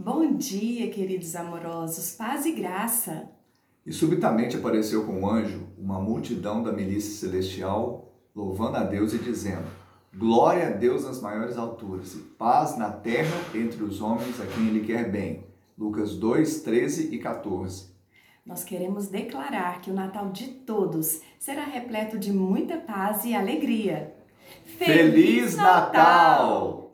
Bom dia, queridos amorosos, paz e graça. E subitamente apareceu com o anjo uma multidão da milícia celestial, louvando a Deus e dizendo: Glória a Deus nas maiores alturas e paz na terra entre os homens a quem Ele quer bem. Lucas 2, 13 e 14. Nós queremos declarar que o Natal de todos será repleto de muita paz e alegria. Feliz Natal!